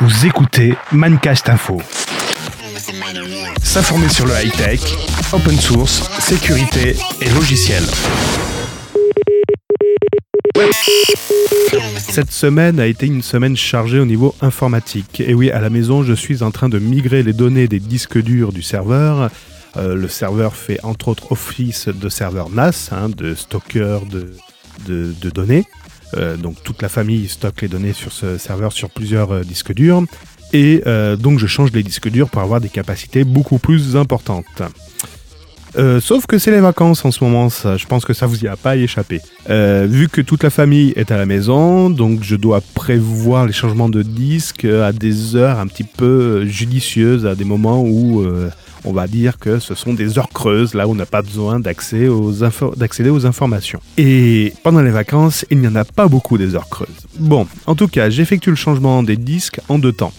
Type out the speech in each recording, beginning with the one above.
Vous écoutez Mancast Info. S'informer sur le high-tech, open source, sécurité et logiciel. Cette semaine a été une semaine chargée au niveau informatique. Et oui, à la maison, je suis en train de migrer les données des disques durs du serveur. Euh, le serveur fait entre autres office de serveur NAS, hein, de stockeur de, de, données. Euh, donc toute la famille stocke les données sur ce serveur sur plusieurs euh, disques durs. Et donc je change les disques durs pour avoir des capacités beaucoup plus importantes. Euh, sauf que c'est les vacances en ce moment, je pense que ça vous y a pas échappé. Euh, vu que toute la famille est à la maison, donc je dois prévoir les changements de disques à des heures un petit peu judicieuses, à des moments où euh, on va dire que ce sont des heures creuses, là où on n'a pas besoin d'accéder aux, aux informations. Et pendant les vacances, il n'y en a pas beaucoup des heures creuses. Bon, en tout cas, j'effectue le changement des disques en deux temps.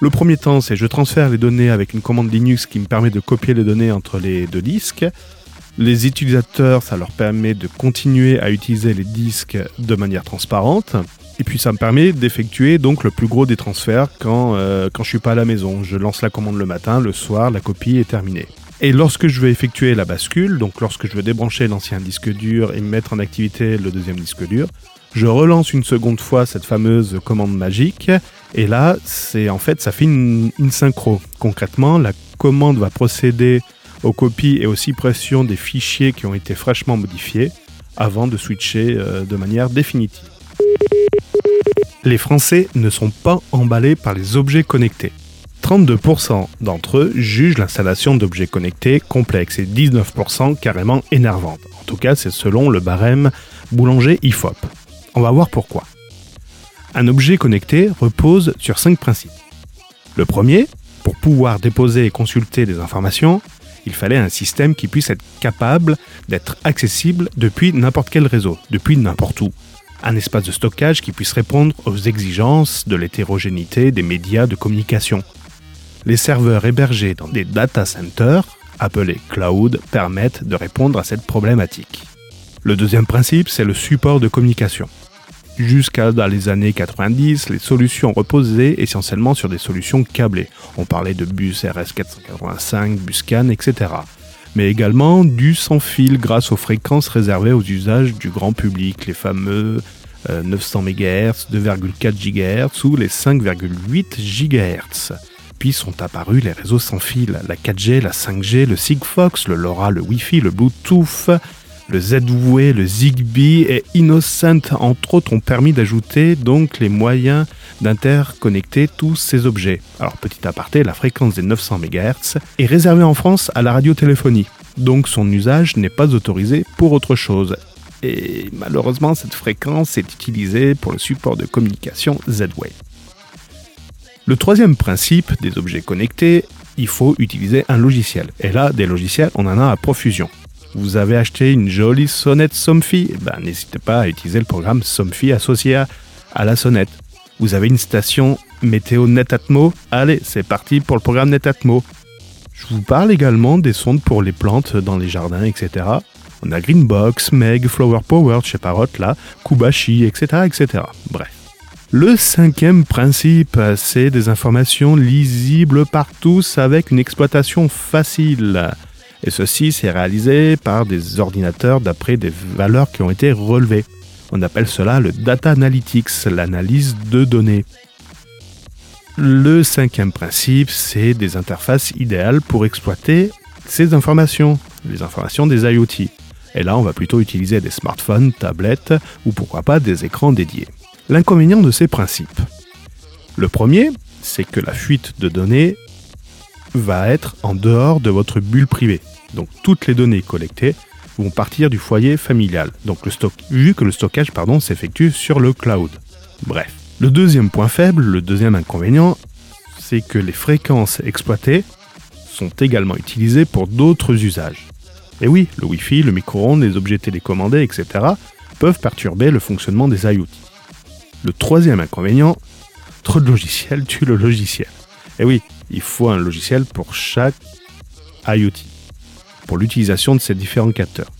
Le premier temps, c'est je transfère les données avec une commande Linux qui me permet de copier les données entre les deux disques. Les utilisateurs, ça leur permet de continuer à utiliser les disques de manière transparente. Et puis ça me permet d'effectuer donc le plus gros des transferts quand, euh, quand je suis pas à la maison. Je lance la commande le matin, le soir, la copie est terminée. Et lorsque je veux effectuer la bascule, donc lorsque je veux débrancher l'ancien disque dur et mettre en activité le deuxième disque dur, je relance une seconde fois cette fameuse commande magique et là, c'est en fait, ça fait une, synchro. Concrètement, la commande va procéder aux copies et aux suppressions des fichiers qui ont été fraîchement modifiés avant de switcher euh, de manière définitive. Les Français ne sont pas emballés par les objets connectés. 32% d'entre eux jugent l'installation d'objets connectés complexe et 19% carrément énervante. En tout cas, c'est selon le barème boulanger IFOP. On va voir pourquoi. Un objet connecté repose sur cinq principes. Le premier, pour pouvoir déposer et consulter des informations, il fallait un système qui puisse être capable d'être accessible depuis n'importe quel réseau, depuis n'importe où. Un espace de stockage qui puisse répondre aux exigences de l'hétérogénéité des médias de communication. Les serveurs hébergés dans des data centers, appelés cloud, permettent de répondre à cette problématique. Le deuxième principe, c'est le support de communication. Jusqu'à dans les années 90, les solutions reposaient essentiellement sur des solutions câblées. On parlait de bus RS485, bus CAN, etc. Mais également du sans fil grâce aux fréquences réservées aux usages du grand public, les fameux 900 MHz, 2,4 GHz ou les 5,8 GHz. Puis sont apparus les réseaux sans fil, la 4G, la 5G, le Sigfox, le LoRa, le Wi-Fi, le Bluetooth, le Z-Wave, le Zigbee et Innocent, entre autres, ont permis d'ajouter donc les moyens d'interconnecter tous ces objets. Alors, petit aparté, la fréquence des 900 MHz est réservée en France à la radiotéléphonie, donc son usage n'est pas autorisé pour autre chose. Et malheureusement, cette fréquence est utilisée pour le support de communication Z-Wave. Le troisième principe des objets connectés, il faut utiliser un logiciel. Et là, des logiciels, on en a à profusion vous avez acheté une jolie sonnette Somfy, ben, n'hésitez pas à utiliser le programme Somfy associé à, la sonnette. Vous avez une station météo Netatmo, allez, c'est parti pour le programme Netatmo. Je vous parle également des sondes pour les plantes dans les jardins, etc. On a Greenbox, Meg, Flower Power, chez Parrot, là, Kubashi, etc., etc. Bref. Le cinquième principe, c'est des informations lisibles par tous avec une exploitation facile. Et ceci, c'est réalisé par des ordinateurs d'après des valeurs qui ont été relevées. On appelle cela le data analytics, l'analyse de données. Le cinquième principe, c'est des interfaces idéales pour exploiter ces informations, les informations des IoT. Et là, on va plutôt utiliser des smartphones, tablettes ou pourquoi pas des écrans dédiés. L'inconvénient de ces principes. Le premier, c'est que la fuite de données va être en dehors de votre bulle privée. Donc toutes les données collectées vont partir du foyer familial. Donc vu que le stockage pardon, s'effectue sur le cloud. Bref. Le deuxième point faible, le deuxième inconvénient, c'est que les fréquences exploitées sont également utilisées pour d'autres usages. Et oui, le Wi-Fi, le micro-ondes, les objets télécommandés, etc. peuvent perturber le fonctionnement des IoT. Le troisième inconvénient, trop de logiciels tue le logiciel. Et oui, il faut un logiciel pour chaque IoT, pour l'utilisation de ces différents capteurs.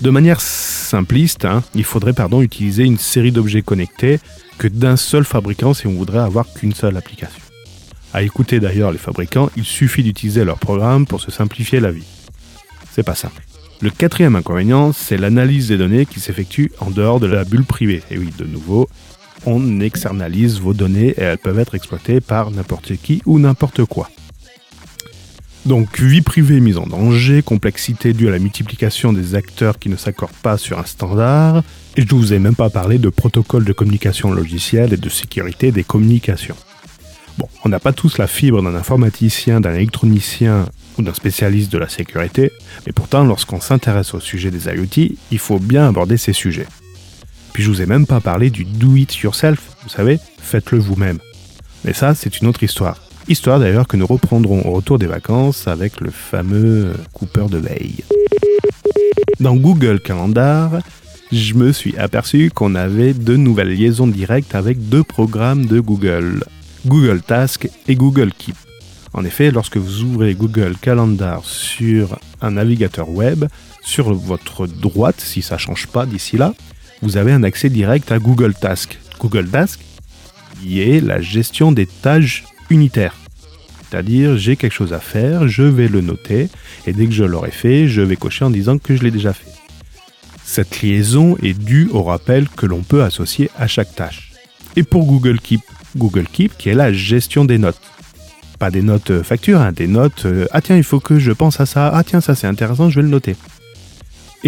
De manière simpliste, hein, il faudrait pardon, utiliser une série d'objets connectés que d'un seul fabricant si on voudrait avoir qu'une seule application. À écouter d'ailleurs les fabricants, il suffit d'utiliser leur programme pour se simplifier la vie. C'est pas simple. Le quatrième inconvénient, c'est l'analyse des données qui s'effectue en dehors de la bulle privée. Et oui, de nouveau, on externalise vos données et elles peuvent être exploitées par n'importe qui ou n'importe quoi. Donc vie privée mise en danger, complexité due à la multiplication des acteurs qui ne s'accordent pas sur un standard, et je ne vous ai même pas parlé de protocole de communication logicielle et de sécurité des communications. Bon, on n'a pas tous la fibre d'un informaticien, d'un électronicien ou d'un spécialiste de la sécurité, mais pourtant lorsqu'on s'intéresse au sujet des IoT, il faut bien aborder ces sujets. Puis je vous ai même pas parlé du do it yourself, vous savez, faites-le vous-même. Mais ça, c'est une autre histoire. Histoire d'ailleurs que nous reprendrons au retour des vacances avec le fameux Cooper de veille. Dans Google Calendar, je me suis aperçu qu'on avait deux nouvelles liaisons directes avec deux programmes de Google, Google Task et Google Keep. En effet, lorsque vous ouvrez Google Calendar sur un navigateur web, sur votre droite, si ça ne change pas d'ici là, vous avez un accès direct à Google Task. Google Task, qui est la gestion des tâches unitaire. C'est-à-dire, j'ai quelque chose à faire, je vais le noter, et dès que je l'aurai fait, je vais cocher en disant que je l'ai déjà fait. Cette liaison est due au rappel que l'on peut associer à chaque tâche. Et pour Google Keep, Google Keep qui est la gestion des notes. Pas des notes euh, factures, hein, des notes euh, ah tiens, il faut que je pense à ça, ah tiens, ça c'est intéressant, je vais le noter.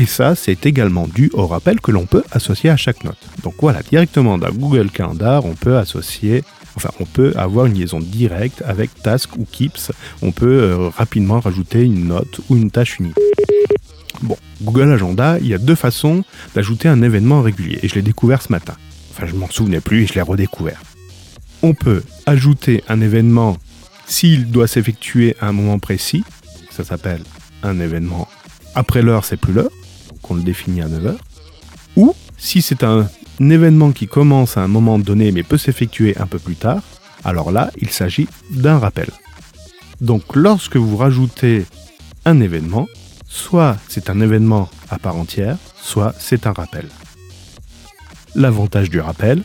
Et ça, c'est également dû au rappel que l'on peut associer à chaque note. Donc voilà, directement dans Google Calendar, on peut associer Enfin, on peut avoir une liaison directe avec Task ou Keeps. On peut euh, rapidement rajouter une note ou une tâche unique. Bon, Google Agenda, il y a deux façons d'ajouter un événement régulier. Et je l'ai découvert ce matin. Enfin, je m'en souvenais plus et je l'ai redécouvert. On peut ajouter un événement s'il doit s'effectuer à un moment précis. Ça s'appelle un événement après l'heure, c'est plus l'heure. Donc on le définit à 9h. Ou si c'est un événement qui commence à un moment donné mais peut s'effectuer un peu plus tard, alors là, il s'agit d'un rappel. Donc lorsque vous rajoutez un événement, soit c'est un événement à part entière, soit c'est un rappel. L'avantage du rappel,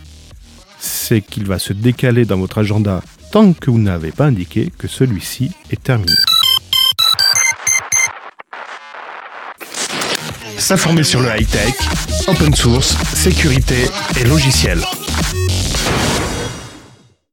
c'est qu'il va se décaler dans votre agenda tant que vous n'avez pas indiqué que celui-ci est terminé. S'informer sur le high-tech, open source, sécurité et logiciel.